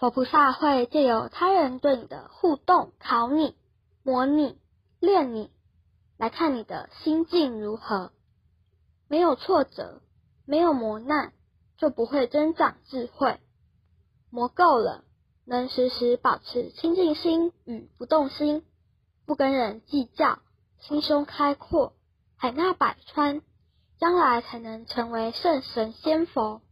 佛菩萨会借由他人对你的互动考你、模拟、练你，来看你的心境如何。没有挫折，没有磨难，就不会增长智慧。磨够了，能时时保持清净心与不动心，不跟人计较，心胸开阔，海纳百川，将来才能成为圣神仙佛。